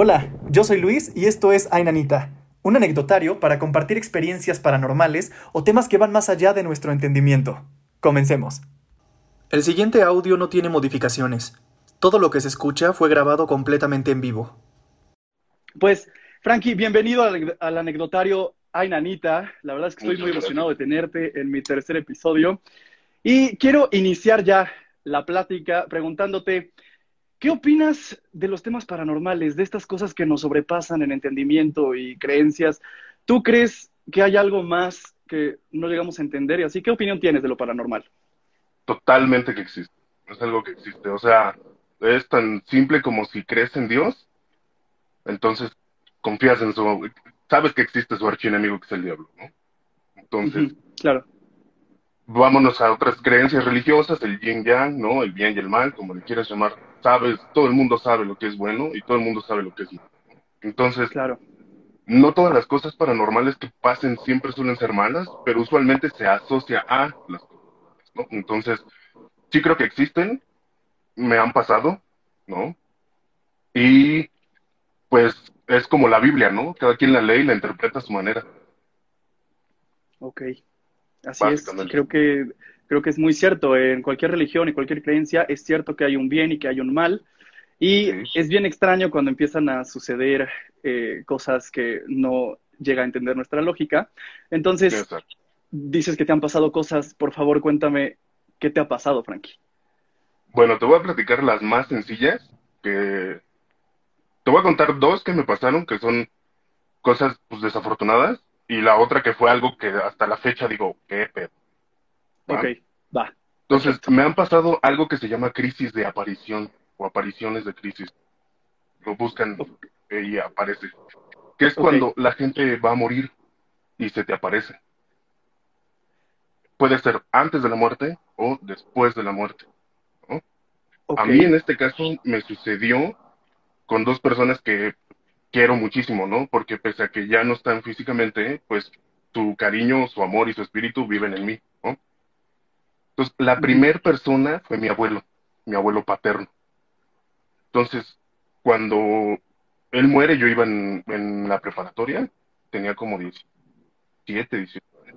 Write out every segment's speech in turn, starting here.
Hola, yo soy Luis y esto es Ainanita, un anecdotario para compartir experiencias paranormales o temas que van más allá de nuestro entendimiento. Comencemos. El siguiente audio no tiene modificaciones. Todo lo que se escucha fue grabado completamente en vivo. Pues, Frankie, bienvenido al, al anecdotario Ainanita. La verdad es que estoy muy emocionado de tenerte en mi tercer episodio. Y quiero iniciar ya la plática preguntándote, ¿qué opinas de los temas paranormales, de estas cosas que nos sobrepasan en entendimiento y creencias? ¿Tú crees que hay algo más que no llegamos a entender? Y así, ¿qué opinión tienes de lo paranormal? Totalmente que existe. Es algo que existe. O sea, es tan simple como si crees en Dios, entonces confías en su... Sabes que existe su archienemigo que es el diablo, ¿no? Entonces, claro. vámonos a otras creencias religiosas, el yin yang, ¿no? El bien y el mal, como le quieras llamar. Sabes, todo el mundo sabe lo que es bueno y todo el mundo sabe lo que es malo. Entonces, Claro. no todas las cosas paranormales que pasen siempre suelen ser malas, pero usualmente se asocia a las cosas, ¿no? Entonces, sí creo que existen, me han pasado, ¿no? Y pues es como la Biblia, ¿no? Cada quien la lee y la interpreta a su manera. Ok. Así es. Creo que, creo que es muy cierto. En cualquier religión y cualquier creencia es cierto que hay un bien y que hay un mal. Y es bien extraño cuando empiezan a suceder eh, cosas que no llega a entender nuestra lógica. Entonces, Exacto. dices que te han pasado cosas. Por favor, cuéntame qué te ha pasado, Frankie. Bueno, te voy a platicar las más sencillas, que te voy a contar dos que me pasaron, que son cosas pues, desafortunadas, y la otra que fue algo que hasta la fecha digo, qué pedo. ¿Va? Ok, va. Entonces, me han pasado algo que se llama crisis de aparición o apariciones de crisis. Lo buscan y aparece. Que es cuando la gente va a morir y se te aparece. Puede ser antes de la muerte o después de la muerte. Ok. A mí en este caso me sucedió con dos personas que quiero muchísimo, ¿no? Porque pese a que ya no están físicamente, pues su cariño, su amor y su espíritu viven en mí, ¿no? Entonces, la Ujú. primer persona fue mi abuelo, mi abuelo paterno. Entonces, cuando él muere, yo iba en, en la preparatoria, tenía como 17, 18 años.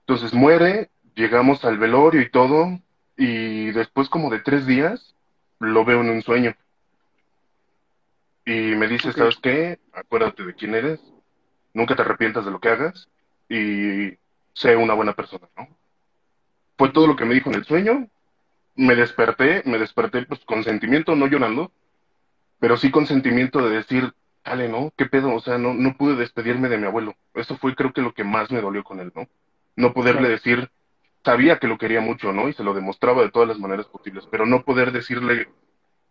Entonces muere, llegamos al velorio y todo, y después como de tres días lo veo en un sueño. Y me dice. ¿sabes qué? Acuérdate de quién eres, nunca te arrepientas de lo que hagas y sé una buena persona, ¿no? Fue todo lo que me dijo en el sueño. Me desperté, me desperté pues con sentimiento, no llorando, pero sí con sentimiento de decir, dale, ¿no? ¿Qué pedo? O sea, no, no pude despedirme de mi abuelo. Eso fue creo que lo que más me dolió con él, ¿no? No poderle decir, sabía que lo quería mucho, ¿no? Y se lo demostraba de todas las maneras posibles, pero no poder decirle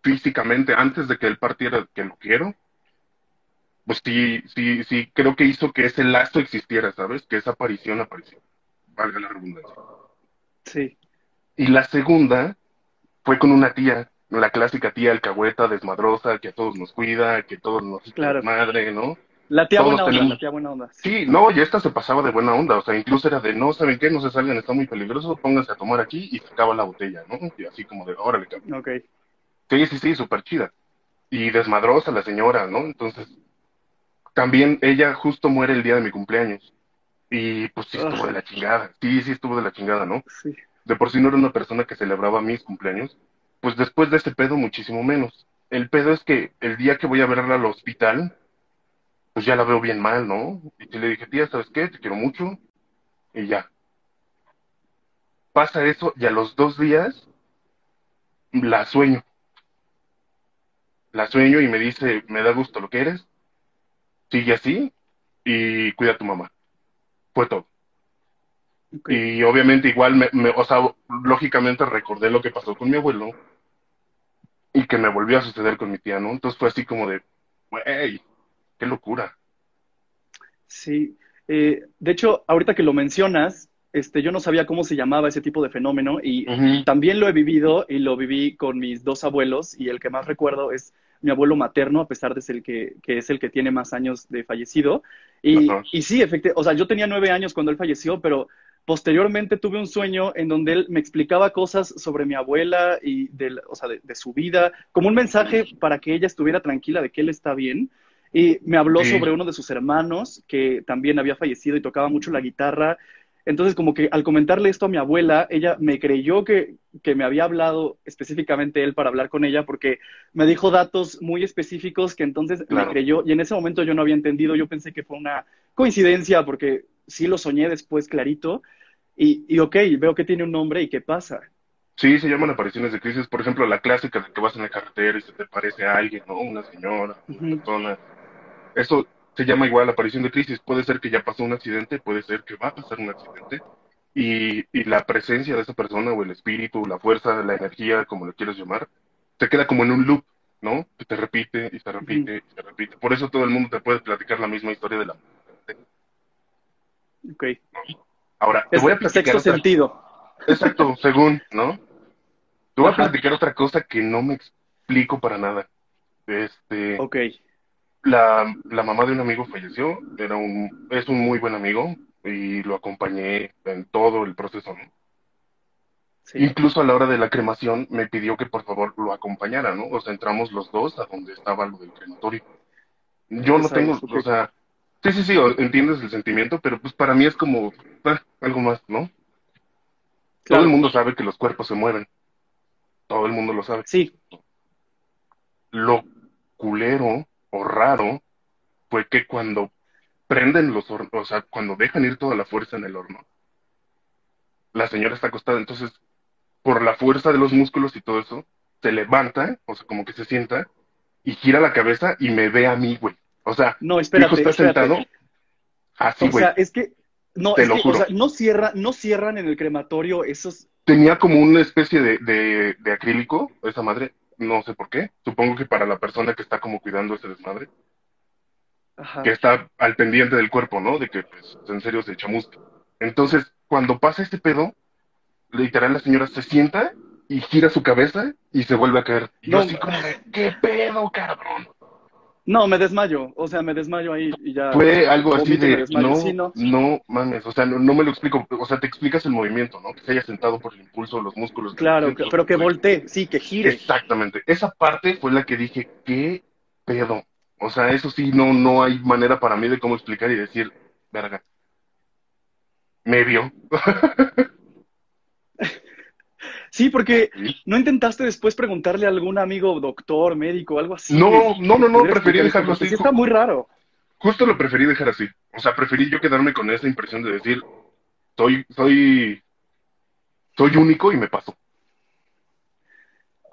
físicamente antes de que él partiera que lo quiero, pues sí, sí, sí, creo que hizo que ese lazo existiera, ¿sabes? Que esa aparición apareció, valga la redundancia. Sí. Y la segunda fue con una tía, la clásica tía alcahueta, desmadrosa, que a todos nos cuida, que todos nos Claro. madre, ¿no? La tía Todos buena onda, la tía buena onda. Sí, no, y esta se pasaba de buena onda, o sea, incluso era de, no, ¿saben qué? No se salgan, está muy peligroso, pónganse a tomar aquí y sacaba la botella, ¿no? Y así como de, órale, cabrón. Ok. Sí, sí, sí, súper chida. Y desmadrosa la señora, ¿no? Entonces, también ella justo muere el día de mi cumpleaños. Y pues sí estuvo de la chingada. Sí, sí estuvo de la chingada, ¿no? Sí. De por sí no era una persona que celebraba mis cumpleaños. Pues después de ese pedo, muchísimo menos. El pedo es que el día que voy a verla al hospital, pues ya la veo bien mal, ¿no? Y le dije, tía, ¿sabes qué? Te quiero mucho. Y ya. Pasa eso y a los dos días la sueño. La sueño y me dice, me da gusto lo que eres, sigue así y cuida a tu mamá. Fue todo. Y obviamente igual, me, me- o sea, lógicamente recordé lo que pasó con mi abuelo y que me volvió a suceder con mi tía, ¿no? Entonces fue así como de, güey, qué locura. Sí, eh, de hecho, ahorita que lo mencionas, este, yo no sabía cómo se llamaba ese tipo de fenómeno y también lo he vivido y lo viví con mis dos abuelos y el que más recuerdo es mi abuelo materno, a pesar de ser el que, que es el que tiene más años de fallecido. Y, Ajá. y sí, efectivamente, o sea, yo tenía nueve años cuando él falleció, pero posteriormente tuve un sueño en donde él me explicaba cosas sobre mi abuela y de, o sea, de, su vida, como un mensaje para que ella estuviera tranquila de que él está bien. Y me habló sobre uno de sus hermanos que también había fallecido y tocaba mucho la guitarra. Entonces, como que al comentarle esto a mi abuela, ella me creyó que, que, me había hablado específicamente él para hablar con ella, porque me dijo datos muy específicos que entonces me creyó. Y en ese momento yo no había entendido, yo pensé que fue una coincidencia, porque sí lo soñé después clarito. Y, y ok, veo que tiene un nombre y qué pasa. Sí, se llaman apariciones de crisis. Por ejemplo, la clásica de que vas en la carretera y se te parece a alguien, ¿no? Una señora, una persona. Eso se llama igual aparición de crisis. Puede ser que ya pasó un accidente, puede ser que va a pasar un accidente. Y, y la presencia de esa persona, o el espíritu, la fuerza, la energía, como lo quieras llamar, te queda como en un loop, ¿no? Que te repite y se repite y se repite. Por eso todo el mundo te puede platicar la misma historia de la. Ok. Ahora, te voy a platicar. Sexto sentido. Exacto, según, ¿no? Te voy a platicar otra cosa que no me explico para nada. Este. Ok. La, la mamá de un amigo falleció, era un, es un muy buen amigo y lo acompañé en todo el proceso, ¿no? Incluso a la hora de la cremación me pidió que por favor lo acompañara, ¿no? O sea, entramos los dos a donde estaba lo del crematorio. Yo no tengo, o sea, sí, sí, sí, entiendes el sentimiento, pero pues para mí es como ah, algo más, ¿no? Todo el mundo sabe que los cuerpos se mueven. Todo el mundo lo sabe. Sí. Lo culero o raro fue que cuando prenden los hornos, o sea, cuando dejan ir toda la fuerza en el horno, la señora está acostada, entonces, por la fuerza de los músculos y todo eso, se levanta, o sea, como que se sienta, y gira la cabeza y me ve a mí, güey. O sea, no, espérate, está sentado así, güey. O sea, es que no, es que, O sea, no, cierra, no cierran en el crematorio esos. Tenía como una especie de, de, acrílico, esa madre, no sé por qué. Supongo que para la persona que está como cuidando ese desmadre. Ajá. Que está al pendiente del cuerpo, ¿no? De que, pues, en serio se chamusca. Entonces, cuando pasa este pedo, literal la señora se sienta y gira su cabeza y se vuelve a caer. Y yo así como de, ¿qué pedo, cabrón? No, me desmayo, o sea, me desmayo ahí y ya. Fue algo así de, no, no, mames, o sea, no, me lo explico, o sea, te explicas el movimiento, ¿no? Que se haya sentado por el impulso de los músculos. Claro, pero que voltee, sí, que gire. Exactamente, esa parte fue la que dije, ¿qué pedo? O sea, eso sí, no, no hay manera para mí de cómo explicar y decir, verga, me vio. Sí, porque no intentaste después preguntarle a algún amigo, doctor, médico, algo así. No, no, no, no, preferí dejarlo así. está muy raro. Justo lo preferí dejar así. O sea, preferí yo quedarme con esa impresión de decir, soy, soy, soy único y me pasó.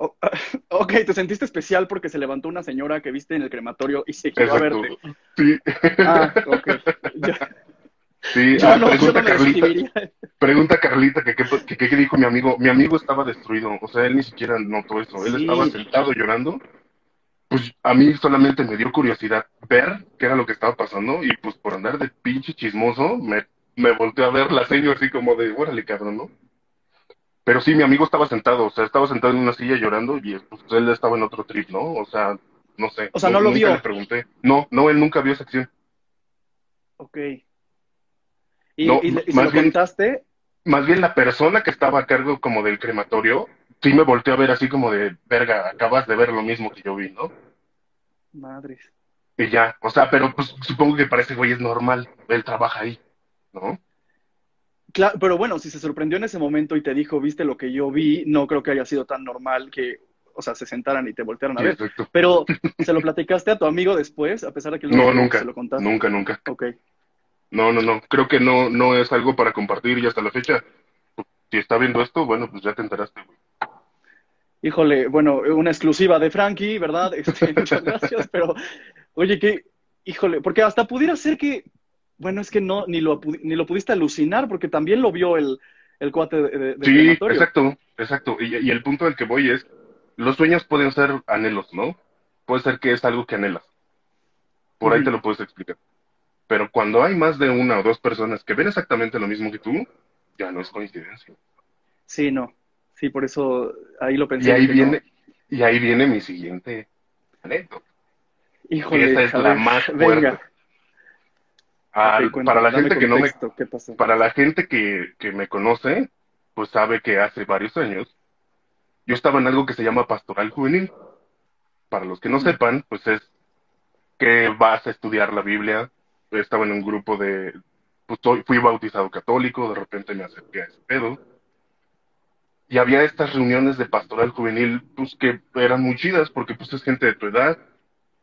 ok, te sentiste especial porque se levantó una señora que viste en el crematorio y se quedó a verte. Sí. Ah, ok. Sí, ah, pregunta, Carlita, pregunta Carlita que qué dijo mi amigo. Mi amigo estaba destruido, o sea, él ni siquiera notó eso. Él estaba sentado llorando. Pues a mí solamente me dio curiosidad ver qué era lo que estaba pasando y pues por andar de pinche chismoso me, me volteé a ver la señora así como de, órale cabrón, ¿no? Pero sí, mi amigo estaba sentado, o sea, estaba sentado en una silla llorando y pues, él estaba en otro trip, ¿no? O sea, no sé. O sea, no, lo vio. le pregunté. No, no, él nunca vio esa acción. Ok. ¿Y, no, y, bien, contaste? Más bien la persona que estaba a cargo como del crematorio, sí me volteó a ver así como de, verga, acabas de ver lo mismo que yo vi, ¿no? Madres. Y ya, o sea, pero pues supongo que para ese güey es normal, él trabaja ahí, ¿no? Claro, pero bueno, si se sorprendió en ese momento y te dijo, viste lo que yo vi, no creo que haya sido tan normal que, o sea, se sentaran y te voltearan a ver. Pero, ¿se lo platicaste a tu amigo después, a pesar de que no, nunca, se lo contaste? Nunca, nunca. Ok. No, no, no. Creo que no, no es algo para compartir y hasta la fecha. Si está viendo esto, bueno, pues ya te enteraste, güey. Híjole, bueno, una exclusiva de Frankie, ¿verdad? Este, muchas gracias, pero oye, que, híjole, porque hasta pudiera ser que, bueno, es que no, ni lo, ni lo pudiste alucinar, porque también lo vio el, el cuate de, de Sí, exacto, exacto. Y, y, el punto del que voy es, los sueños pueden ser anhelos, ¿no? Puede ser que es algo que anhelas. Por ahí te lo puedes explicar. Pero cuando hay más de una o dos personas que ven exactamente lo mismo que tú, ya no es coincidencia. Sí, no. Sí, por eso ahí lo pensé. Y ahí viene, y ahí viene mi siguiente anécdota. Híjole, esta es la más fuerte. para la gente que no me, para la gente que, que me conoce, pues sabe que hace varios años yo estaba en algo que se llama pastoral juvenil. Para los que no sepan, pues es que vas a estudiar la Biblia. Estaba en un grupo de, pues fui bautizado católico, de repente me acerqué a ese pedo. Y había estas reuniones de pastoral juvenil, pues que eran muy chidas, porque pues es gente de tu edad,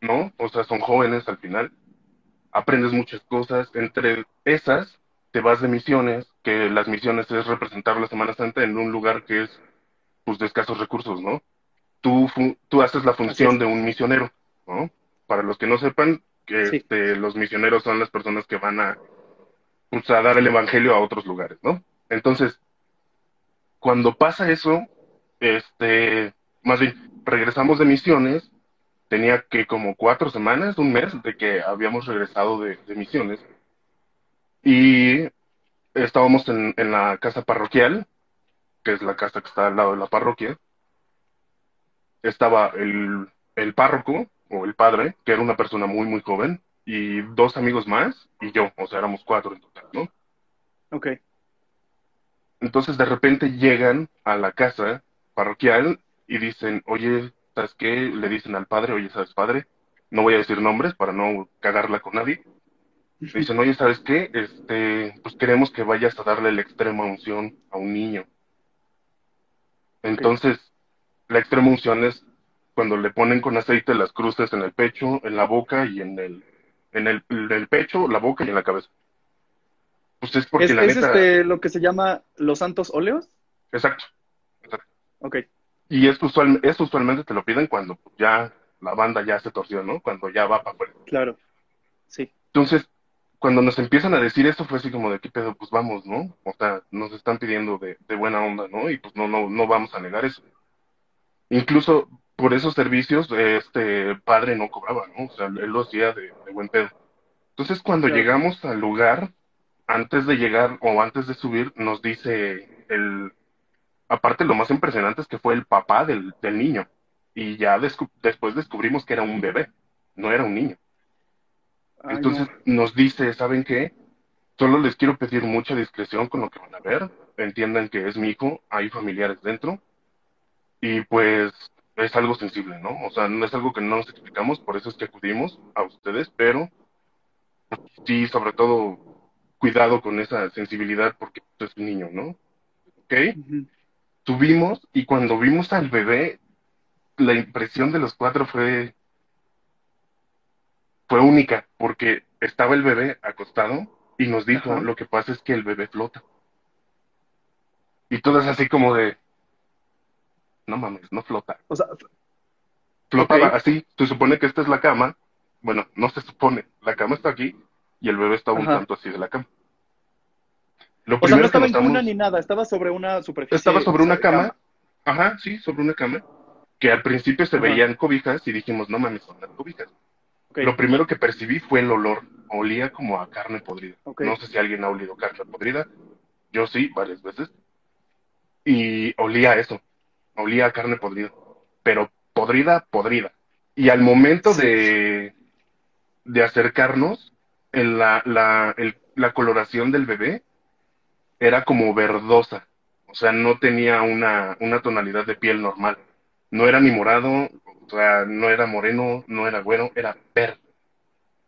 ¿no? O sea, son jóvenes al final. Aprendes muchas cosas. Entre esas, te vas de misiones, que las misiones es representar la Semana Santa en un lugar que es pues, de escasos recursos, ¿no? Tú, tú haces la función de un misionero, ¿no? Para los que no sepan, que este, los misioneros son las personas que van a, pues, a dar el evangelio a otros lugares, ¿no? Entonces, cuando pasa eso, este, más bien, regresamos de misiones, tenía que como cuatro semanas, un mes de que habíamos regresado de, misiones, y estábamos en, en, la casa parroquial, que es la casa que está al lado de la parroquia, estaba el, el párroco o el padre, que era una persona muy, muy joven, y dos amigos más, y yo, o sea, éramos cuatro en total, ¿no? Ok. Entonces de repente llegan a la casa parroquial y dicen, oye, ¿sabes qué? Le dicen al padre, oye, ¿sabes, padre? No voy a decir nombres para no cagarla con nadie. dicen, oye, ¿sabes qué? Este, pues queremos que vayas a darle la extrema unción a un niño. Entonces, la extrema unción es cuando le ponen con aceite las cruces en el pecho, en la boca y en el, en el, pecho, la boca y en la cabeza. Pues es porque la neta... este, lo que se llama los santos óleos? Exacto. Ok. Y es, usual, es usualmente te lo piden cuando ya la banda ya se torció, ¿no? Cuando ya va para afuera. Claro. Sí. Entonces, cuando nos empiezan a decir eso fue así como de qué pedo, pues vamos, ¿no? O sea, nos están pidiendo de, de buena onda, ¿no? Y pues no, no, no vamos a negar eso. Incluso por esos servicios, este padre no cobraba, ¿no? O sea, él lo hacía de, buen pedo. Entonces, cuando llegamos al lugar, antes de llegar o antes de subir, nos dice el. Aparte, lo más impresionante es que fue el papá del, del niño. Y ya después descubrimos que era un bebé, no era un niño. Entonces nos dice, ¿saben qué? Solo les quiero pedir mucha discreción con lo que van a ver. Entiendan que es mi hijo, hay familiares dentro. Y pues es algo sensible, ¿no? O sea, no es algo que no nos explicamos, por eso es que acudimos a ustedes, pero sí, sobre todo, cuidado con esa sensibilidad porque es un niño, ¿no? ¿Ok? Tuvimos y cuando vimos al bebé, la impresión de los cuatro fue fue única porque estaba el bebé acostado y nos dijo, lo que pasa es que el bebé flota. Y todo es así como de, no mames, no flota. O sea, flotaba así, se supone que esta es la cama, bueno, no se supone, la cama está aquí y el bebé estaba un tanto así de la cama. Lo o sea, no estaba en cuna ni nada, estaba sobre una superficie. Estaba sobre una cama, ajá, sí, sobre una cama, que al principio se veían cobijas y dijimos, no mames, son las cobijas. Lo primero que percibí fue el olor. Olía como a carne podrida. No sé si alguien ha olido carne podrida. Yo sí, varias veces. Y olía eso. Olía a carne podrida. Pero podrida, podrida. Y al momento de, de acercarnos, en la, la, la coloración del bebé era como verdosa. O sea, no tenía una, una tonalidad de piel normal. No era ni morado, o sea, no era moreno, no era güero, era verde.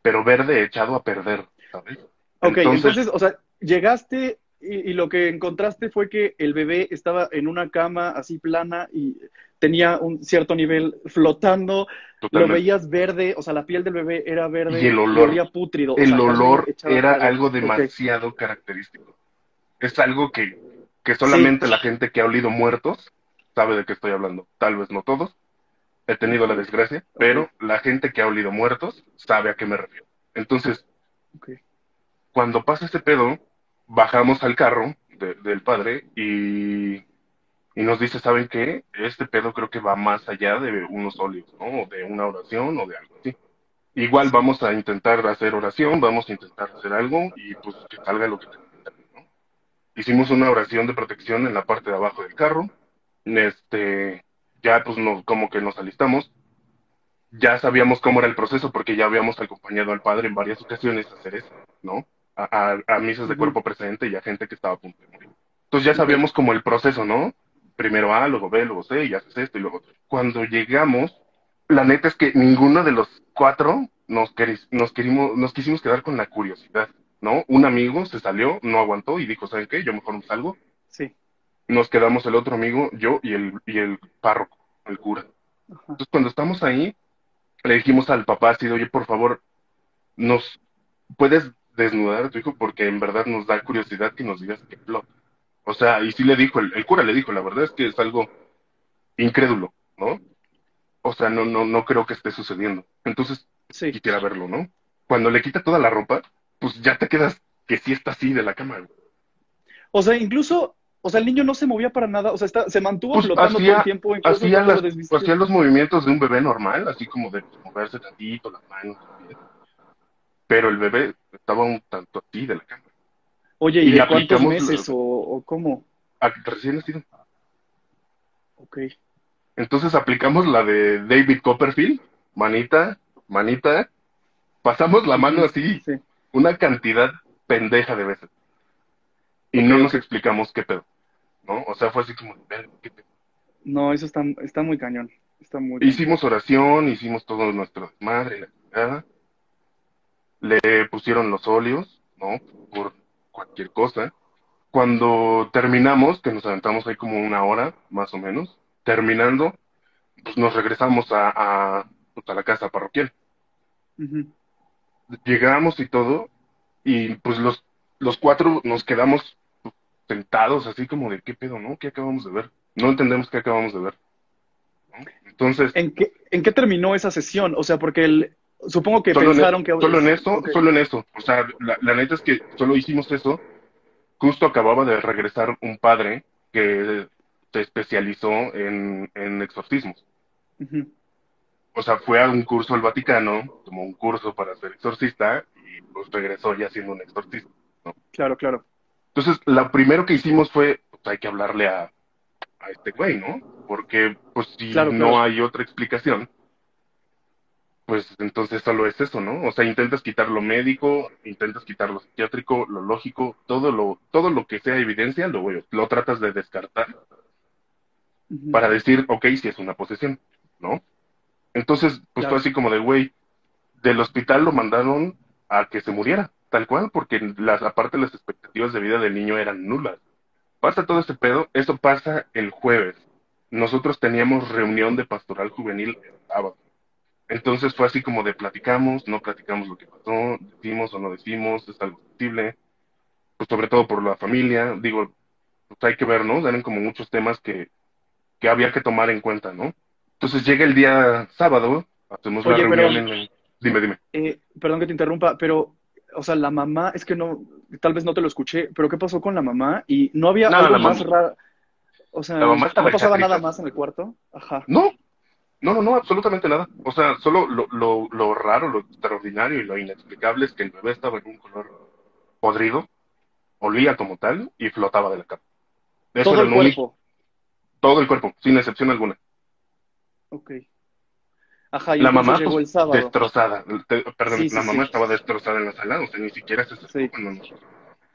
Pero verde echado a perder, ¿sabes? Ok, entonces, o sea, llegaste y, lo que encontraste fue que el bebé estaba en una cama así plana y tenía un cierto nivel flotando, lo veías verde, o sea, la piel del bebé era verde y el olor, pútrido. El olor era algo demasiado característico. Es algo que, que solamente la gente que ha olido muertos sabe de qué estoy hablando. Tal vez no todos, he tenido la desgracia, pero la gente que ha olido muertos sabe a qué me refiero. Entonces, cuando pasa ese pedo, bajamos al carro del padre y, y, nos dice, ¿saben qué? Este pedo creo que va más allá de unos óleos, ¿no? O de una oración o de algo así. Igual vamos a intentar hacer oración, vamos a intentar hacer algo y pues que salga lo que tenga ¿no? Hicimos una oración de protección en la parte de abajo del carro. Este, ya pues nos, como que nos alistamos. Ya sabíamos cómo era el proceso porque ya habíamos acompañado al padre en varias ocasiones a hacer eso. ¿no? A, a, misas de cuerpo presente y a gente que estaba a punto de morir. Entonces ya sabíamos como el proceso, ¿no? Primero A, luego B, luego C, y haces esto y luego otro. Cuando llegamos, la neta es que ninguno de los cuatro nos, nos, querimos, nos quisimos quedar con la curiosidad, ¿no? Un amigo se salió, no aguantó y dijo, ¿saben qué? Yo mejor me salgo. Sí. Nos quedamos el otro amigo, yo y el, y el párroco, el cura. Ajá. Entonces, cuando estamos ahí, le dijimos al papá así, de, oye, por favor, ¿nos puedes desnudar a tu hijo? Porque en verdad nos da curiosidad que nos digas qué plot. O sea, y sí le dijo, el, el cura le dijo, la verdad es que es algo incrédulo, ¿no? O sea, no, no, no creo que esté sucediendo. Entonces, Sí. quisiera verlo, ¿no? Cuando le quita toda la ropa, pues ya te quedas que sí está así de la cama. güey. O sea, incluso, o sea, el niño no se movía para nada, o sea, está, se mantuvo Pues flotando todo el tiempo, hacía, las- lo hacía los movimientos de un bebé normal, así como de moverse tantito, las manos. Pero el bebé estaba un tanto así de la cama. Oye, y ¿y de cuántos meses lo- o, o cómo? Ah, Recién nacido. Ok. Entonces aplicamos la de David Copperfield, manita, manita, pasamos la mano así Sí. una cantidad pendeja de veces. Y no nos explicamos qué pedo, ¿no? O sea, fue así como, "Verga, ¿qué pedo?". No, eso está, está muy cañón. Está muy cañón. Hicimos oración, hicimos todo nuestro madre, la chingada. Le pusieron los óleos, ¿no? Por cualquier cosa. Cuando terminamos, que nos aventamos ahí como una hora, más o menos, terminando, pues nos regresamos a, a, pues, a la casa parroquial. Ujú. Llegamos y todo, y pues los, los cuatro nos quedamos sentados así como de, ¿qué pedo, no? ¿Qué acabamos de ver? No entendemos qué acabamos de ver. Entonces, ¿En qué, ¿En qué terminó esa sesión? O sea, porque el, supongo que solo, pensaron en, que... solo en eso, solo en eso. O sea, la, la neta es que solo hicimos eso. Justo acababa de regresar un padre que se especializó en, en exorcismos. O sea, fue a un curso al Vaticano, tomó un curso para ser exorcista y pues regresó ya siendo un exorcista. Claro, claro. Entonces, lo primero que hicimos fue, pues hay que hablarle a, a este güey, ¿no? Porque, pues si Claro, no claro. hay otra explicación, pues entonces solo es eso, ¿no? O sea, intentas quitar lo médico, intentas quitar lo psiquiátrico, lo lógico, todo lo, todo lo que sea evidencia, lo, lo tratas de descartar para decir, ok, si es una posesión, ¿no? Entonces, pues Claro. así como de, güey, del hospital lo mandaron a que se muriera, tal cual, porque las, aparte las expectativas de vida del niño eran nulas. Pasa todo este pedo, eso pasa el jueves. Nosotros teníamos reunión de pastoral juvenil el sábado. Entonces fue así como de platicamos, no platicamos lo que pasó, decimos o no decimos, es algo sensible, pues sobre todo por la familia, digo, pues hay que ver, ¿no? Eran como muchos temas que, que había que tomar en cuenta, ¿no? Entonces llega el día sábado, hacemos Oye, la pero- reunión en el... Dime, dime. Eh, perdón que te interrumpa, pero, o sea, la mamá, es que no, tal vez no te lo escuché, pero ¿qué pasó con la mamá? Y no había No, algo más raro. O sea, no pasaba nada más en el cuarto. Ajá. No, no, no, no, absolutamente nada. O sea, solo lo, lo, lo raro, lo extraordinario y lo inexplicable es que el bebé estaba en un color podrido, olía como tal y flotaba de la cama. Eso Todo era el lo único- cuerpo. todo el cuerpo, sin excepción alguna. Ok. Ajá, y la mamá llegó pues, el sábado. destrozada. Te- perdón, Sí, sí, la mamá sí. estaba destrozada en la sala, o sea, ni siquiera se acercó Sí. cuando nosotros,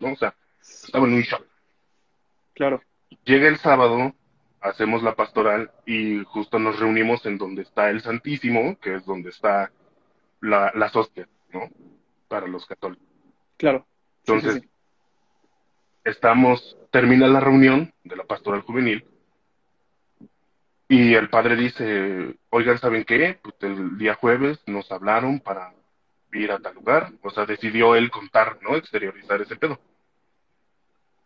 ¿no? O sea, estaba en un shock. Claro. Llega el sábado, hacemos la pastoral y justo nos reunimos en donde está el Santísimo, que es donde está la, las hostias, ¿no? Para los católicos. Claro. Sí, sí, Entonces, sí. estamos, termina la reunión de la pastoral juvenil y el padre dice, oigan, ¿saben qué? Pues el día jueves nos hablaron para ir a tal lugar, o sea, decidió él contar, ¿no? Exteriorizar ese pedo.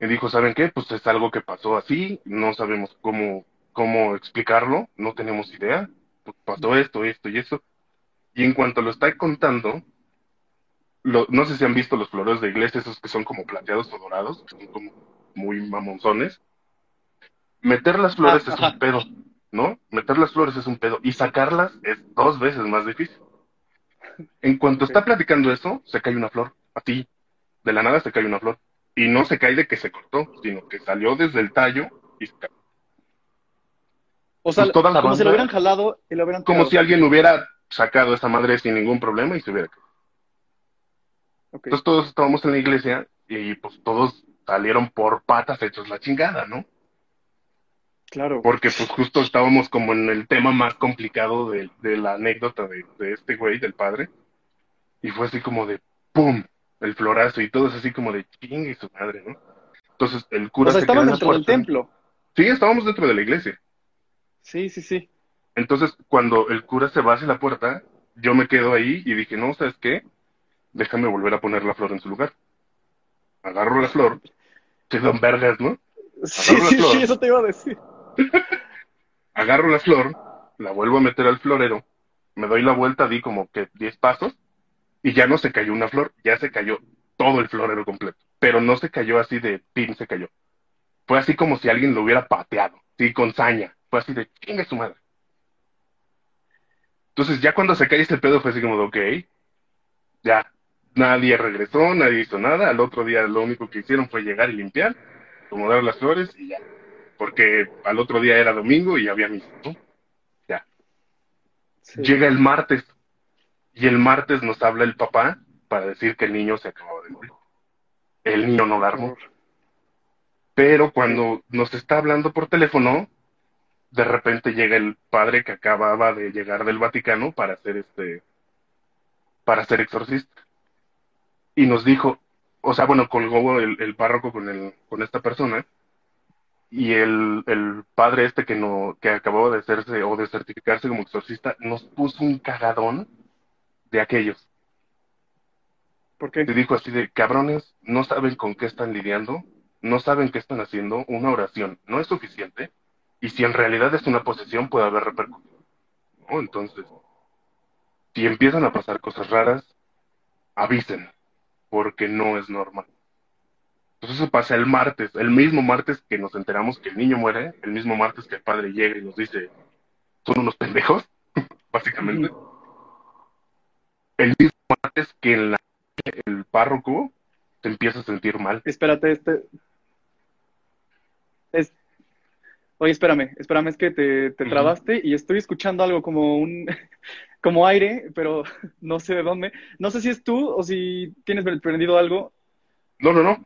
Y dijo, ¿saben qué? Pues es algo que pasó así, no sabemos cómo, cómo explicarlo, no tenemos idea, pues pasó esto, esto y eso. Y en cuanto lo está contando, lo- no sé si han visto los floreos de iglesia, esos que son como plateados o dorados, que son como muy mamonzones. Meter las flores Ah, es ajá. un pedo, ¿no? Meter las flores es un pedo. Y sacarlas es dos veces más difícil. En cuanto está platicando eso, se cae una flor. Así, de la nada se cae una flor. Y no se cae de que se cortó, sino que salió desde el tallo y se cayó. O sea, pues toda la como si lo banda- hubieran jalado y lo hubieran Como tirado. si alguien hubiera sacado esa madre sin ningún problema y se hubiera caído. Entonces todos estábamos en la iglesia y pues todos salieron por patas hechos la chingada, ¿no? Claro. Porque pues justo estábamos como en el tema más complicado de, la anécdota de, de, este güey, del padre. Y fue así como de ¡pum! El florazo y todo es así como de chingue su madre, ¿no? Entonces el cura... O sea, estaban dentro del templo. Sí, estábamos dentro de la iglesia. Sí, sí, sí. Entonces cuando el cura se va hacia la puerta, yo me quedo ahí y dije, no, ¿sabes qué? Déjame volver a poner la flor en su lugar. Agarro la flor. Sí, don vergas, ¿no? Sí, sí, sí, eso te iba a decir. Agarro la flor, la vuelvo a meter al florero, me doy la vuelta, di como que 10 pasos, y ya no se cayó una flor, ya se cayó todo el florero completo. Pero no se cayó así de pin, se cayó. Fue así como si alguien lo hubiera pateado, sí, con saña. Fue así de chingue su madre. Entonces ya cuando se cae este pedo fue así como de, ok, ya, nadie regresó, nadie hizo nada. Al otro día lo único que hicieron fue llegar y limpiar, acomodar las flores y ya. Porque al otro día era domingo y había misa, ¿no? Ya. Llega el martes y el martes nos habla el papá para decir que el niño se acababa de morir. El niño no la Pero cuando nos está hablando por teléfono, de repente llega el padre que acababa de llegar del Vaticano para hacer este, para ser exorcista. Y nos dijo, o sea, bueno, colgó el, párroco con, el, con esta persona y el, el, padre este que no que acababa de hacerse o de certificarse como exorcista nos puso un cagadón de aquellos. ¿Por qué? Te dijo así de cabrones, no saben con qué están lidiando, no saben qué están haciendo, una oración no es suficiente y si en realidad es una posesión, puede haber repercusiones. Entonces, si empiezan a pasar cosas raras, avisen, porque no es normal. Entonces eso pasa el martes, el mismo martes que nos enteramos que el niño muere, el mismo martes que el padre llega y nos dice, son unos pendejos, básicamente. El mismo martes que en la, el párroco se empieza a sentir mal. Espérate, este, Oye, espérame, espérame, es que te, trabaste y estoy escuchando algo como un como aire, pero no sé de dónde. No sé si es tú o si tienes prendido algo. No, no, no.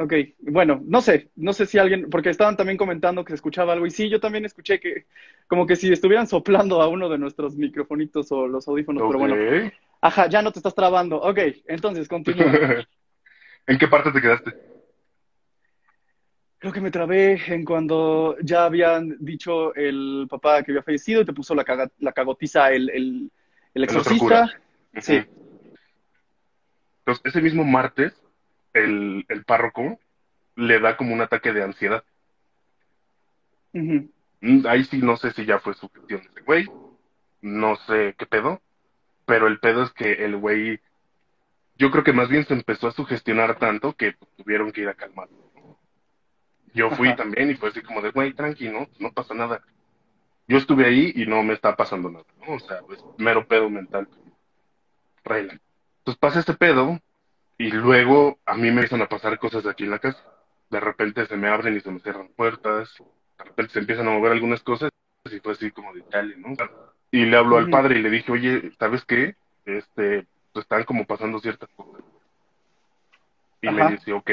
Ok, bueno, no sé, no sé si alguien, porque estaban también comentando que se escuchaba algo, y sí, yo también escuché que, como que si estuvieran soplando a uno de nuestros microfonitos o los audífonos, pero bueno. Ajá, ya no te estás trabando. Ok, entonces continúa. ¿En qué parte te quedaste? Creo que me trabé en cuando ya habían dicho el papá que había fallecido y te puso la, la cagotiza el, el, el exorcista. Sí. Entonces, ese mismo martes, el, el, párroco le da como un ataque de ansiedad. Mm, ahí sí no sé si ya fue su gestión ese güey. No sé qué pedo. Pero el pedo es que el güey. Yo creo que más bien se empezó a sugestionar tanto que tuvieron que ir a calmarlo. Yo fui también y fue así como de, güey, tranquilo, no pasa nada. Yo estuve ahí y no me está pasando nada, ¿no? O sea, es mero pedo mental. Regla. Entonces pasa este pedo y luego a mí me empiezan a pasar cosas aquí en la casa. De repente se me abren y se me cierran puertas, de repente se empiezan a mover algunas cosas y fue así como de chale, ¿no? Y le hablo al padre y le dije, oye, ¿sabes qué? Este, pues están como pasando ciertas cosas. Y me dice, ok,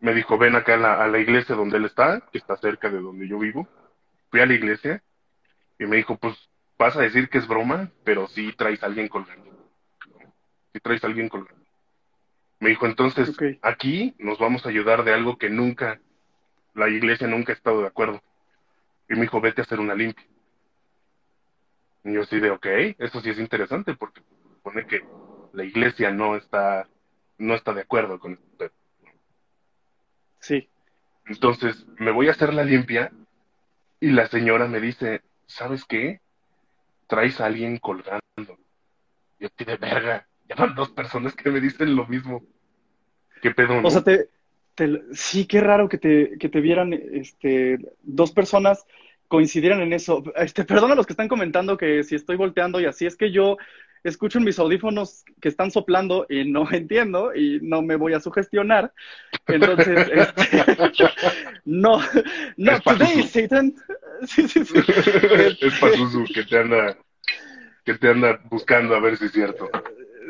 me dijo, ven acá a la, iglesia donde él está, que está cerca de donde yo vivo. Fui a la iglesia y me dijo, pues vas a decir que es broma, pero sí traes a alguien colgando. Traes a alguien colgando. Me dijo, entonces, aquí nos vamos a ayudar de algo que nunca, la iglesia nunca ha estado de acuerdo. Y me dijo, vete a hacer una limpia. Y yo sí de, ok, eso sí es interesante porque supone que la iglesia no está, no está de acuerdo con esto. Sí. Entonces, me voy a hacer la limpia y la señora me dice, ¿sabes qué? Traes a alguien colgando. Yo estoy de verga. Llaman dos personas que me dicen lo mismo. ¿Qué pedo? O sea, te, sí, qué raro que te, que te vieran este, dos personas coincidieran en eso. Este, perdona a los que están comentando que si estoy volteando y así, es que yo escucho en mis audífonos que están soplando y no entiendo y no me voy a sugestionar. Entonces, este, no, no, today, Satan. Sí, sí, sí. es Pazuzu que te anda, que te anda buscando a ver si es cierto.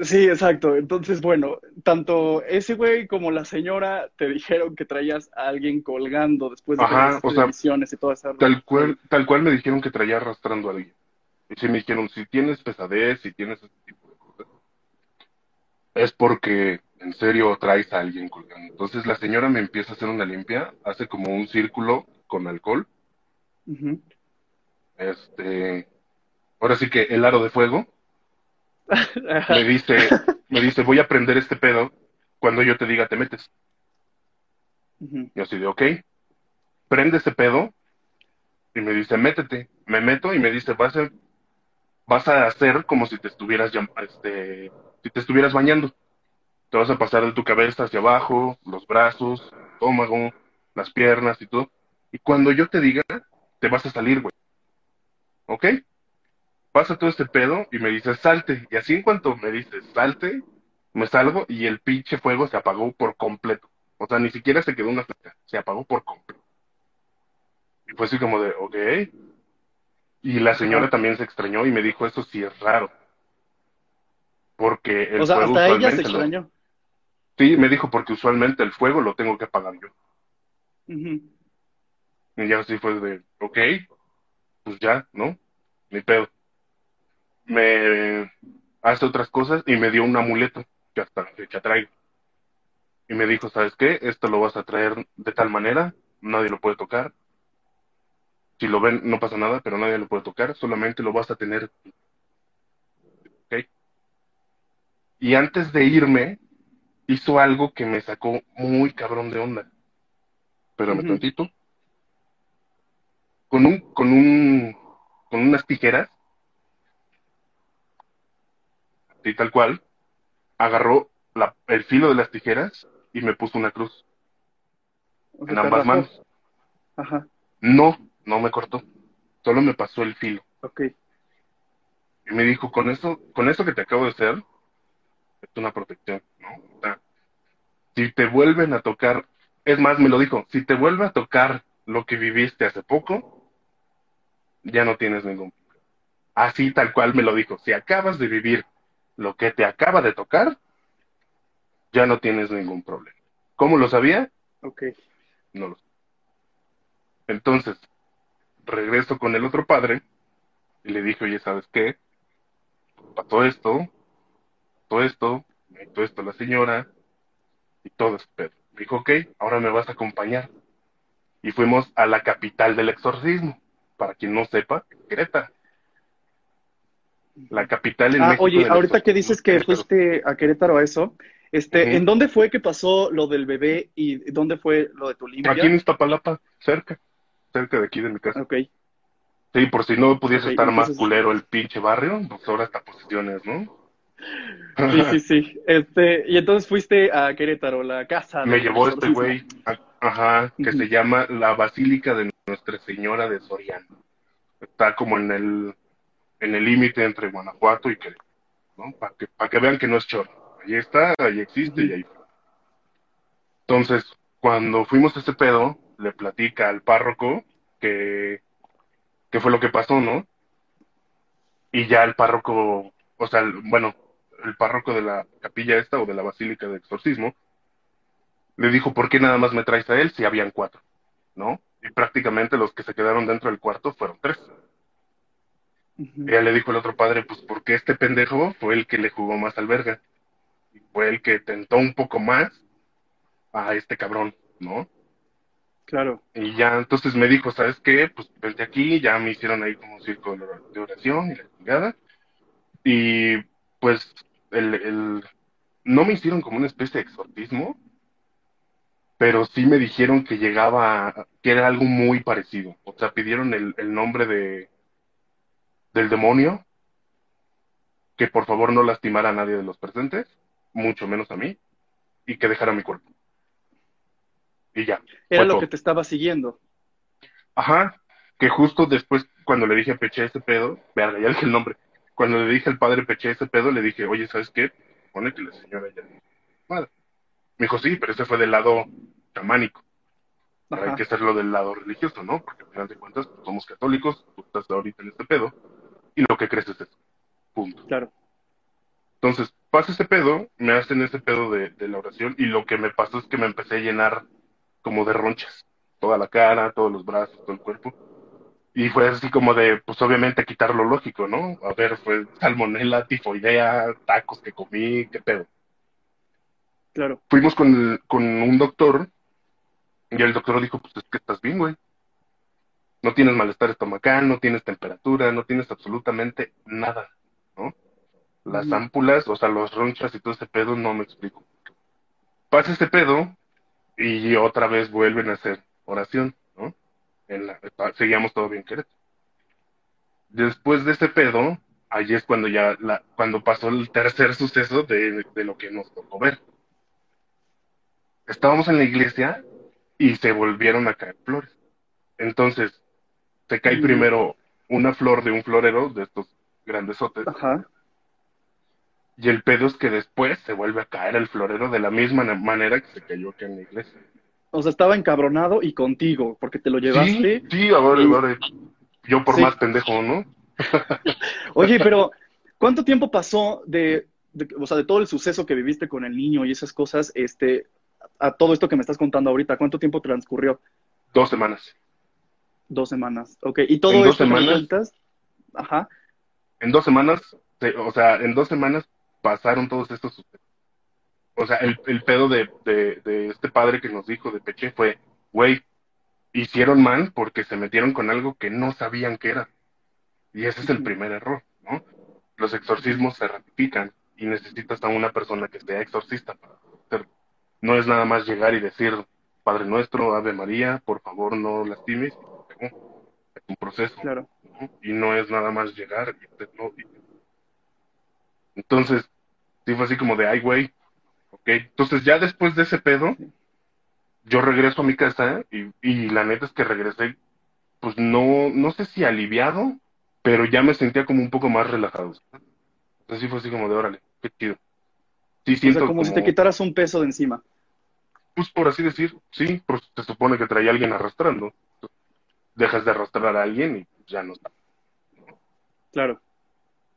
Sí, exacto. Entonces, bueno, tanto ese güey como la señora te dijeron que traías a alguien colgando después de Ajá, las sea, y toda esa... Tal cual, tal cual me dijeron que traía arrastrando a alguien. Y sí me dijeron, si tienes pesadez, si tienes ese tipo de cosas, es porque en serio traes a alguien colgando. Entonces la señora me empieza a hacer una limpia, hace como un círculo con alcohol. Este, ahora sí que el aro de fuego. me dice, me dice, voy a prender este pedo cuando yo te diga te metes. Ujú. Y así de, ok, prende ese pedo y me dice, métete. Me meto y me dice, vas a, vas a hacer como si te estuvieras, este, si te estuvieras bañando. Te vas a pasar de tu cabeza hacia abajo, los brazos, el estómago, las piernas y todo. Y cuando yo te diga, te vas a salir, güey. ¿Ok? Pasa todo este pedo y me dice, salte. Y así en cuanto me dice, salte, me salgo y el pinche fuego se apagó por completo. O sea, ni siquiera se quedó una flecha, se apagó por completo. Y fue así como de, ok. Y la señora también se extrañó y me dijo, eso sí es raro. Porque el O sea, fuego hasta ella se usualmente lo- extrañó. Sí, me dijo, porque usualmente el fuego lo tengo que apagar yo. Y ya así fue de, ok, pues ya, ¿no? Ni pedo. Me hace otras cosas y me dio un amuleto que hasta la fecha traigo. Y me dijo, ¿sabes qué? Esto lo vas a traer de tal manera, nadie lo puede tocar. Si lo ven, no pasa nada, pero nadie lo puede tocar, solamente lo vas a tener. tú. ¿Ok? Y antes de irme, hizo algo que me sacó muy cabrón de onda. Espérame Ujú. tantito. Con un, con un, con unas tijeras, y tal cual, agarró la- el filo de las tijeras y me puso una cruz O sea, en ambas manos. Ajá. No, no me cortó, solo me pasó el filo. Ok. Y me dijo, con eso, con eso que te acabo de hacer, es una protección, ¿no? O sea, si te vuelven a tocar, es más, me lo dijo, si te vuelve a tocar lo que viviste hace poco, ya no tienes ningún problema. Así tal cual me lo dijo, si acabas de vivir lo que te acaba de tocar, ya no tienes ningún problema. ¿Cómo lo sabía? Ok. No lo sé. Entonces, regreso con el otro padre y le dije, oye, ¿sabes qué? Pasó esto, todo esto, me hizo esto la señora y todo pedo. Me dijo, ok, ahora me vas a acompañar. Y fuimos a la capital del exorcismo. Para quien no sepa, Querétaro. La capital en Ah, México oye, ahorita que dices que fuiste a Querétaro a eso, este. ¿en dónde fue que pasó lo del bebé y dónde fue lo de tu limpia? Aquí en Iztapalapa, cerca, cerca de aquí de mi casa. Ok. Sí, por si no pudiese estar más culero el pinche barrio, pues ahora está posiciones, ¿no? Sí, sí, sí. Este, y entonces fuiste a Querétaro, la casa Me llevó este güey, ajá, que se llama la Basílica de Nuestra Señora de Soriano. Está como en el en el límite entre Guanajuato y Querétaro, ¿no? Para que, para que vean que no es chorro. Ahí está, ahí existe y ahí fue. Entonces, cuando fuimos a ese pedo, le platica al párroco que, que fue lo que pasó, ¿no? Y ya el párroco, o sea, el- bueno, el párroco de la capilla esta o de la Basílica de Exorcismo, le dijo, ¿por qué nada más me traes a él si habían cuatro? ¿No? Y prácticamente los que se quedaron dentro del cuarto fueron tres. Ujú. Ella le dijo al otro padre, pues porque este pendejo fue el que le jugó más al verga. Y fue el que tentó un poco más a este cabrón, ¿no? Claro. Y ya, entonces me dijo, ¿sabes qué? Pues vente aquí, ya me hicieron ahí como un circo de oración y la chingada. Y pues el, el, no me hicieron como una especie de exorcismo, pero sí me dijeron que llegaba, que era algo muy parecido. O sea, pidieron el, el nombre de del demonio, que por favor no lastimara a nadie de los presentes, mucho menos a mí, y que dejara mi cuerpo. Y ya. Era lo todo. que te estaba siguiendo. Ajá, que justo después, cuando le dije a Peche ese pedo, verga, ya dije el nombre, cuando le dije al padre Peche ese pedo, le dije, oye, ¿sabes qué? Pone que la señora ya... Madre. Me dijo, sí, pero ese fue del lado chamánico. Hay que hacerlo del lado religioso, ¿no? Porque al final de cuentas pues, somos católicos, tú estás ahorita en este pedo, y lo que crees es eso. Punto. Claro. Entonces, pasa ese pedo, me hacen ese pedo de, de la oración y lo que me pasó es que me empecé a llenar como de ronchas. Toda la cara, todos los brazos, todo el cuerpo. Y fue así como de, pues obviamente quitar lo lógico, ¿no? A ver, fue salmonela, tifoidea, tacos que comí, qué pedo. Claro. Fuimos con, el- con un doctor y el doctor dijo, pues es que estás bien, güey. No tienes malestar estomacal, no tienes temperatura, no tienes absolutamente nada, ¿no? Las ámpulas, o sea, los ronchas y todo ese pedo, no me explico. Pasa ese pedo y otra vez vuelven a hacer oración, ¿no? En la, seguíamos todo bien querido. Después de ese pedo, ahí es cuando ya, la, cuando pasó el tercer suceso de, de lo que nos tocó ver. Estábamos en la iglesia y se volvieron a caer flores. Entonces, se cae primero una flor de un florero, de estos grandesotes, Ajá. y el pedo es que después se vuelve a caer el florero de la misma manera que se cayó aquí en la iglesia. O sea, estaba encabronado y contigo, porque te lo llevaste. Sí, sí, ahora, y- ahora, yo por Sí. más pendejo, ¿no? Oye, pero ¿cuánto tiempo pasó de, de- o sea, de todo el suceso que viviste con el niño y esas cosas, este, a todo esto que me estás contando ahorita? ¿Cuánto tiempo transcurrió? Dos semanas. Dos semanas. Ok. ¿Y todo En dos esto semanas. Ajá. En dos semanas, se- o sea, en dos semanas pasaron todos estos sucesos. O sea, el, el pedo de, de, de este padre que nos dijo de Peche fue, güey, hicieron mal porque se metieron con algo que no sabían que era. Y ese es el primer error, ¿no? Los exorcismos se ratifican y necesitas a una persona que sea exorcista para hacerlo. No es nada más llegar y decir, Padre nuestro, Ave María, por favor no lastimes. Un proceso. Claro. ¿no? Y no es nada más llegar y hacerlo. y- Entonces, sí fue así como de, ay, güey, ok. Entonces, ya después de ese pedo, yo regreso a mi casa y, y la neta es que regresé, pues no, no sé si aliviado, pero ya me sentía como un poco más relajado. Entonces, sí fue así como de, órale, qué chido. Sí, O siento como si te quitaras un peso de encima. pues por así decir, sí, pues se supone que traía a alguien arrastrando. Dejas de arrastrar a alguien y ya no está. Claro.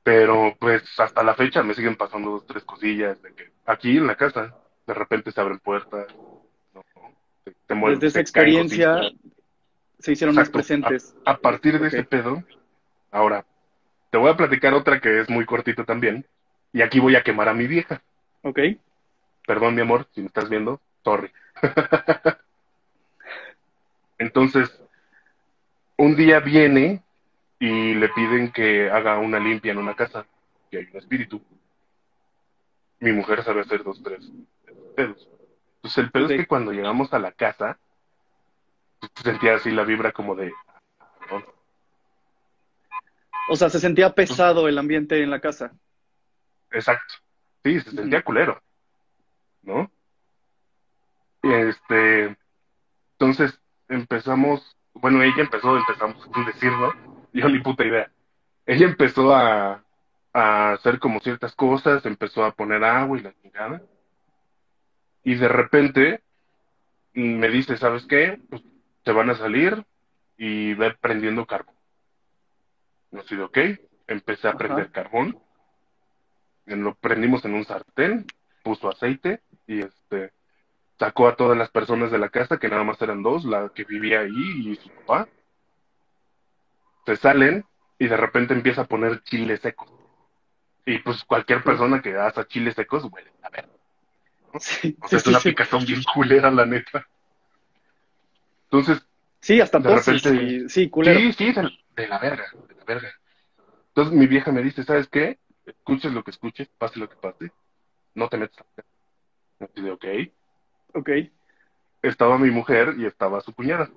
Pero pues hasta la fecha me siguen pasando dos, tres cosillas de que aquí en la casa de repente se abren puertas, ¿no? Te- te mueven, Desde esa experiencia se hicieron Exacto. más presentes. A partir de ese pedo, ahora, te voy a platicar otra que es muy cortito también. Y aquí voy a quemar a mi vieja. ¿Ok? Perdón, mi amor, si me estás viendo, sorry. Entonces, un día viene y le piden que haga una limpia en una casa, que hay un espíritu. Mi mujer sabe hacer dos, tres pedos. Entonces, el pedo es que cuando llegamos a la casa, sentía así la vibra como de. O sea, se sentía pesado el ambiente en la casa. Exacto. Sí, se sentía Ujú. culero. ¿No? Este. Entonces empezamos. Bueno, ella empezó, empezamos a decir, ¿no? Yo ni puta idea. Ella empezó a, a hacer como ciertas cosas, empezó a poner agua y la chingada. Y de repente me dice, ¿sabes qué? Pues te van a salir y ve prendiendo carbón. No sé, ok. Empecé a Ajá. prender carbón lo prendimos en un sartén, puso aceite y este sacó a todas las personas de la casa, que nada más eran dos, la que vivía ahí y su papá. Se salen y de repente empieza a poner chiles secos. Y pues cualquier persona que haga chiles secos huele a ver. Sí, O sí, sea, es sí, una sí. picazón bien culera, la neta. Entonces, Sí, hasta de repente- y- sí, culero. Sí, sí, de, de la verga, de la verga. Entonces mi vieja me dice, ¿sabes qué? Escuches lo que escuches, pase lo que pase, no te metas. Así de, ok. Ok. Estaba mi mujer y estaba su cuñada.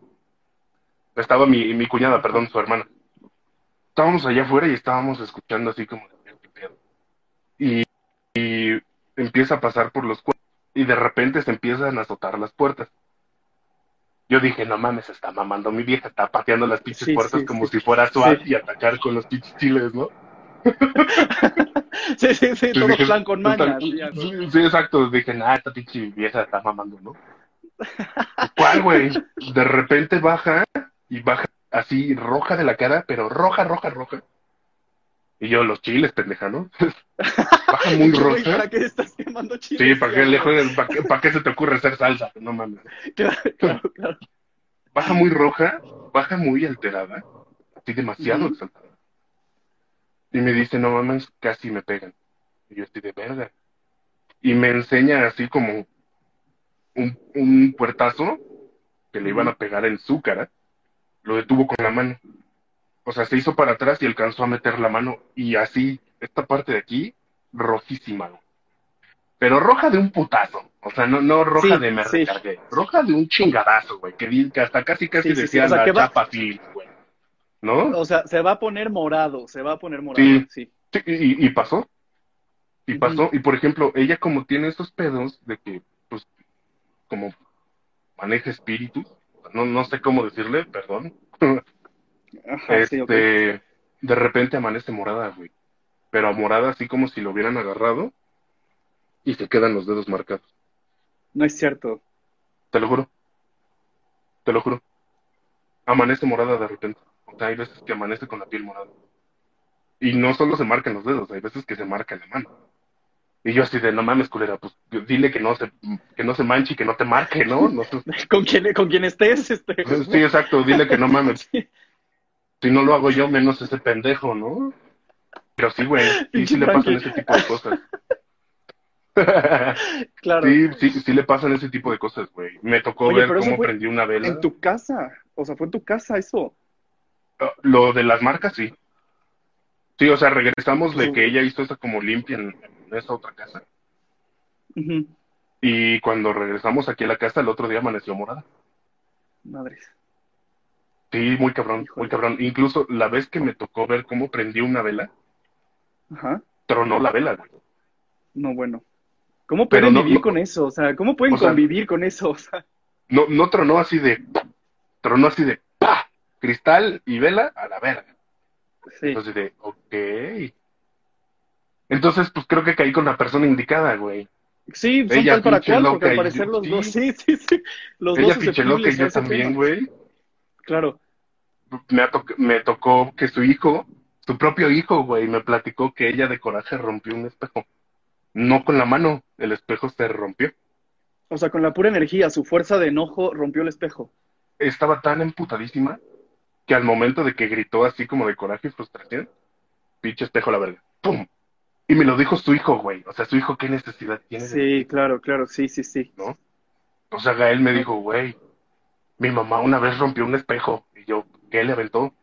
Estaba mi, mi cuñada, perdón, su hermana. Estábamos allá afuera y estábamos escuchando así como. Y, y empieza a pasar por los cuartos y de repente se empiezan a azotar las puertas. Yo dije, no mames, está mamando mi vieja, está pateando las pinches Sí, puertas sí, como sí. si fuera Sí. y atacar con los pinches chiles, ¿no? Sí, sí, sí, todo dije, plan con mañas. ¿no? sí, exacto. Dije, nah, esta pinche vieja está mamando, ¿no? ¿Cuál, güey? De repente baja y baja así roja de la cara, pero roja, roja, roja. Y yo, los chiles, pendeja, ¿no? Baja muy roja. ¿Para qué estás quemando chiles? Sí, ¿para qué, le para, qué, para qué se te ocurre hacer salsa? No mames. Claro, claro, claro. Baja muy roja, baja muy alterada, así demasiado exaltada. Y me dice, no mames, casi me pegan. Y yo estoy de verga. Y me enseña así como un, un puertazo que le iban a pegar en su cara. Lo detuvo con la mano. O sea, se hizo para atrás y alcanzó a meter la mano. Y así, esta parte de aquí, rojísima. Pero roja de un putazo. O sea, no, no roja Sí, de me sí. Roja de un chingadazo, güey. Que, que hasta casi casi Sí, decía o sea, la que va- chapa güey. ¿No? O sea, se va a poner morado, se va a poner morado, Sí. sí. Sí, y, y pasó. Y pasó. Y por ejemplo, ella como tiene esos pedos de que, pues, como maneja espíritus, no, no sé cómo decirle, perdón. Ajá, este, sí, de repente amanece morada, güey. Pero morada así como si lo hubieran agarrado y se quedan los dedos marcados. No es cierto. Te lo juro. Te lo juro. Amanece morada de repente. O sea, hay veces que amanece con la piel morada. Y no solo se marcan los dedos, hay veces que se marca la mano. Y yo así de, no mames, culera, pues dile que no se, que no se manche y que no te marque, ¿no? no sé. Con quien, con quien estés, este. sí, exacto, dile que no mames. Sí. Si no lo hago yo, menos ese pendejo, ¿no? Pero sí, güey, sí, sí le pasan ese tipo de cosas. Claro. Sí, sí, sí le pasan ese tipo de cosas, güey. Me tocó Oye, ver cómo prendí una vela. En tu casa. O sea, fue en tu casa eso. Lo de las marcas, sí. Sí, o sea, regresamos de que ella hizo esa como limpia en, en esa otra casa. Y cuando regresamos aquí a la casa, el otro día amaneció morada. Madres. Sí, muy cabrón, Híjole. muy cabrón. Incluso la vez que me tocó ver cómo prendió una vela, Ajá. tronó la vela, güey. No, bueno. ¿Cómo Pero pueden no- vivir no- con eso? O sea, ¿cómo pueden sea- convivir con eso? O sea, No, no tronó así de, tronó así de, ¡pa! Cristal y vela a la verga. sí. Entonces de, ok. Entonces, pues creo que caí con la persona indicada, güey. Sí, son Ella tal para cual, porque al parecer los sí. dos, sí, sí, sí. Los Ella pinche loca y yo también, tema. güey. Claro. me, me tocó que su hijo, su propio hijo, güey, me platicó que ella de coraje rompió un espejo. No con la mano, el espejo se rompió. O sea, con la pura energía, su fuerza de enojo rompió el espejo. Estaba tan emputadísima que al momento de que gritó así como de coraje y frustración, pinche espejo a la verga. ¡Pum! Y me lo dijo su hijo, güey. O sea, su hijo, ¿qué necesidad tiene? Sí, claro, claro, sí, sí, sí. ¿No? O sea, Gael me dijo, güey, mi mamá una vez rompió un espejo. Y yo, ¿qué le aventó?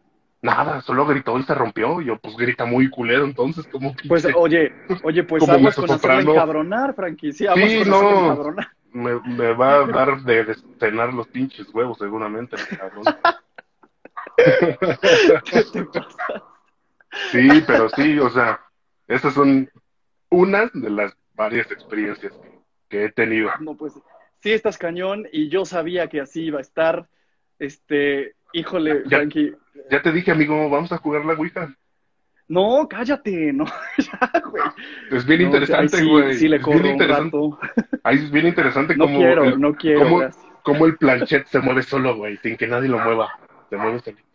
Nada, solo gritó y se rompió. Y yo, pues grita muy culero, entonces, como Pues, oye, oye, pues aguas con hacerlo encabronar, Frankie. Sí, aguas Sí, con no. encabronar. Me, me va a dar de descenar los pinches huevos, seguramente. cabrón. ¿Qué te pasa? Sí, pero sí, o sea, esas son unas de las varias experiencias que, que he tenido. No, pues, sí estás cañón y yo sabía que así iba a estar. Este, híjole, Ya. Frankie. Ya te dije, amigo, vamos a jugar la Ouija. No, cállate, no, ya, güey. Es bien No, interesante, ay, sí, güey. Sí, le es bien un interesante. rato. Ahí es bien interesante No cómo, quiero, el, no quiero. cómo- cómo el planchet se mueve solo, güey, sin que nadie lo mueva. Se mueve solito.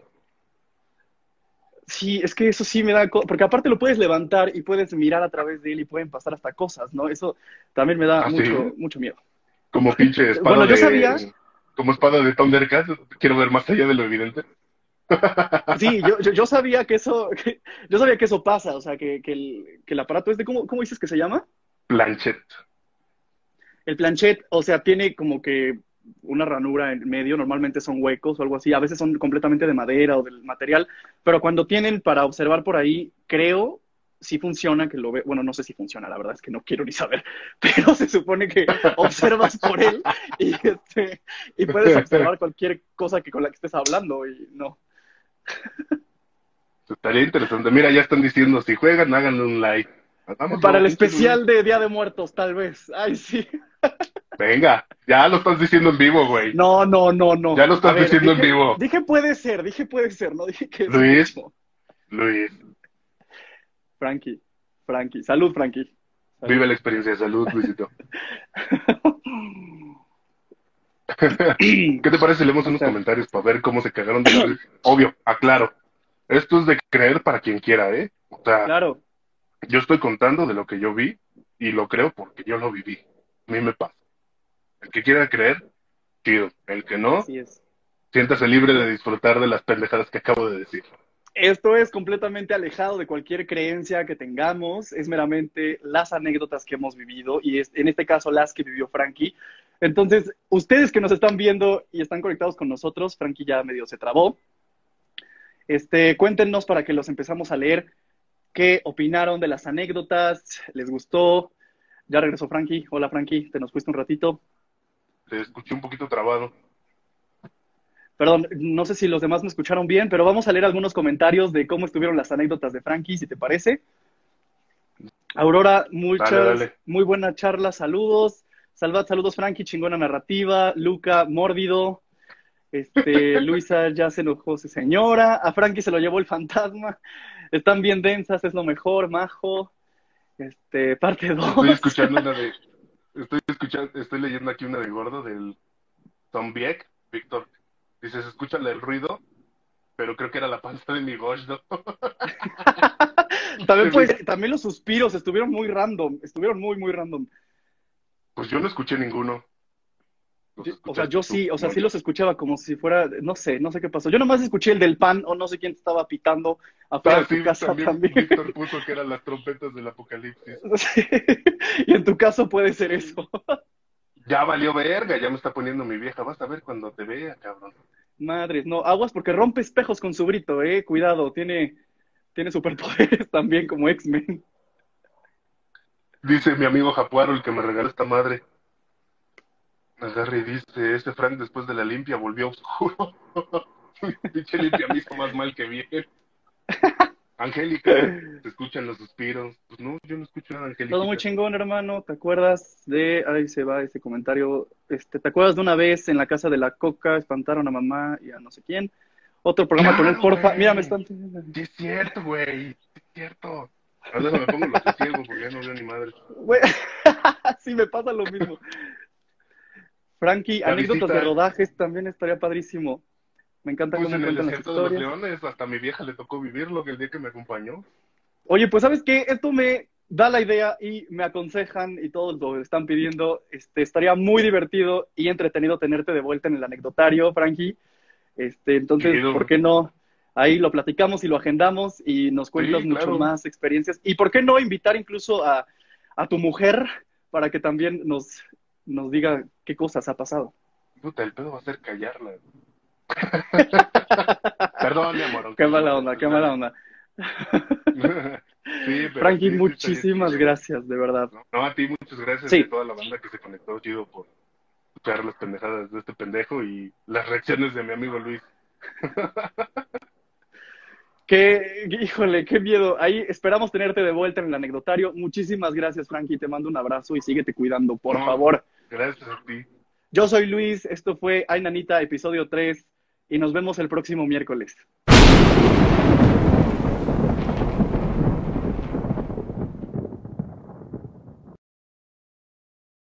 Sí, es que eso sí me da, porque aparte lo puedes levantar y puedes mirar a través de él y pueden pasar hasta cosas, ¿no? Eso también me da ¿Ah, sí? mucho, mucho miedo. Como pinche espada Bueno, yo de... sabía- Como espada de Thundercat. Quiero ver más allá de lo evidente. Sí, yo, yo, yo sabía que eso, que- yo sabía que eso pasa, o sea, que, que el, que el aparato este, ¿cómo, cómo dices que se llama? Planchet. El planchet, o sea, tiene como que una ranura en medio, normalmente son huecos o algo así, a veces son completamente de madera o del material, pero cuando tienen para observar por ahí, creo, sí funciona, que lo ve, bueno, no sé si funciona, la verdad es que no quiero ni saber, pero se supone que observas por él y, este, y puedes observar cualquier cosa que con la que estés hablando y no. Estaría interesante. Mira, ya están diciendo, si juegan, háganle un like. Para el especial de Día de Muertos, tal vez. Ay, sí. Venga, ya lo estás diciendo en vivo, güey. No, no, no, no. Ya lo estás ver, diciendo en vivo. Dije puede ser, dije puede ser, no dije que es Luis. mucho. Luis, Frankie, Frankie. Salud, Frankie. Salud. vive la experiencia salud, Luisito. ¿Qué te parece si leemos unos comentarios para ver cómo se cagaron de? Obvio, aclaro. Esto es de creer para quien quiera, ¿eh? O sea, Claro. yo estoy contando de lo que yo vi y lo creo porque yo lo viví. A mí me pasa. El que quiera creer, chido. El que no, Así es. siéntase libre de disfrutar de las pendejadas que acabo de decir. Esto es completamente alejado de cualquier creencia que tengamos, es meramente las anécdotas que hemos vivido y es, en este caso las que vivió Frankie. Entonces, ustedes que nos están viendo y están conectados con nosotros, Frankie ya medio se trabó. Este, cuéntenos para que los empezamos a leer qué opinaron de las anécdotas, les gustó. Ya regresó Frankie. Hola Frankie, te nos fuiste un ratito. Te escuché un poquito trabado. Perdón, no sé si los demás me escucharon bien, pero vamos a leer algunos comentarios de cómo estuvieron las anécdotas de Frankie, si te parece. Aurora, muchas, Dale, dale. muy buena charla, saludos. Salvad, saludos Frankie, chingona narrativa. Luca, mórbido. Este, Luisa ya se enojó, su señora. A Frankie se lo llevó el fantasma. Están bien densas, es lo mejor, majo. Este, parte 2. Estoy escuchando una de. Estoy escuchando, estoy leyendo aquí una de gordo del Tom Bieck, Víctor. Dice, se escucha el ruido, pero creo que era la panza de mi gosh, ¿no? También, pues, también los suspiros estuvieron muy random, estuvieron muy, muy random. Pues yo no escuché ninguno. O sea, yo sí, o sea, sí los escuchaba como si fuera, no sé, no sé qué pasó. Yo nomás escuché el del pan o no sé quién estaba pitando afuera Ah, de tu sí, casa también, también. Víctor puso que eran las trompetas del apocalipsis. Sí. Y en tu caso puede ser eso. Ya valió verga, ya me está poniendo mi vieja. Vas a ver cuando te vea, cabrón. Madres, no, aguas porque rompe espejos con su grito, eh, cuidado, tiene, tiene superpoderes también como X-Men. Dice mi amigo Japuaro, el que me regaló esta madre. Agarra y dice, este Frank después de la limpia volvió oscuro. Pinche limpia me hizo más mal que bien. Angélica, ¿te escuchan los suspiros? Pues no, yo no escucho nada, Angélica. Todo muy chingón, hermano. ¿Te acuerdas de, ahí se va ese comentario, este, ¿te acuerdas de una vez en la casa de la coca espantaron a mamá y a no sé quién? Otro programa con él, Claro, porfa. Mira, me están... Sí es cierto, güey. Sí es cierto. A veces me pongo los de ciego porque ya no veo ni madre. Güey, sí, me pasa lo mismo. Frankie, La anécdotas visita. de rodajes también estaría padrísimo. Me encanta Pues cómo en el cuentan las desierto de los leones, hasta a mi vieja le tocó vivirlo que el día que me acompañó. Oye, pues sabes qué, esto me da la idea y me aconsejan y todos lo están pidiendo. Este, estaría muy divertido y entretenido tenerte de vuelta en el anecdotario, Frankie. Este, entonces. ¿por qué no? Ahí lo platicamos y lo agendamos y nos cuentas Sí, mucho más experiencias. Y ¿por qué no invitar incluso a, a tu mujer para que también nos, nos diga qué cosas ha pasado? Puta, el pedo va a ser callarla. Perdón, mi amor. Qué mala onda, qué mala onda. Sí, Frankie, sí, muchísimas gracias, de verdad. No, a ti muchas gracias a toda la banda que se conectó, chido, por escuchar las pendejadas de este pendejo y las reacciones de mi amigo Luis. Qué, híjole, qué miedo. Ahí esperamos tenerte de vuelta en el anecdotario. Muchísimas gracias, Frankie. Te mando un abrazo y síguete cuidando, por No. favor. Gracias a ti. Yo soy Luis, esto fue Ay Nanita, episodio 3, y nos vemos el próximo miércoles.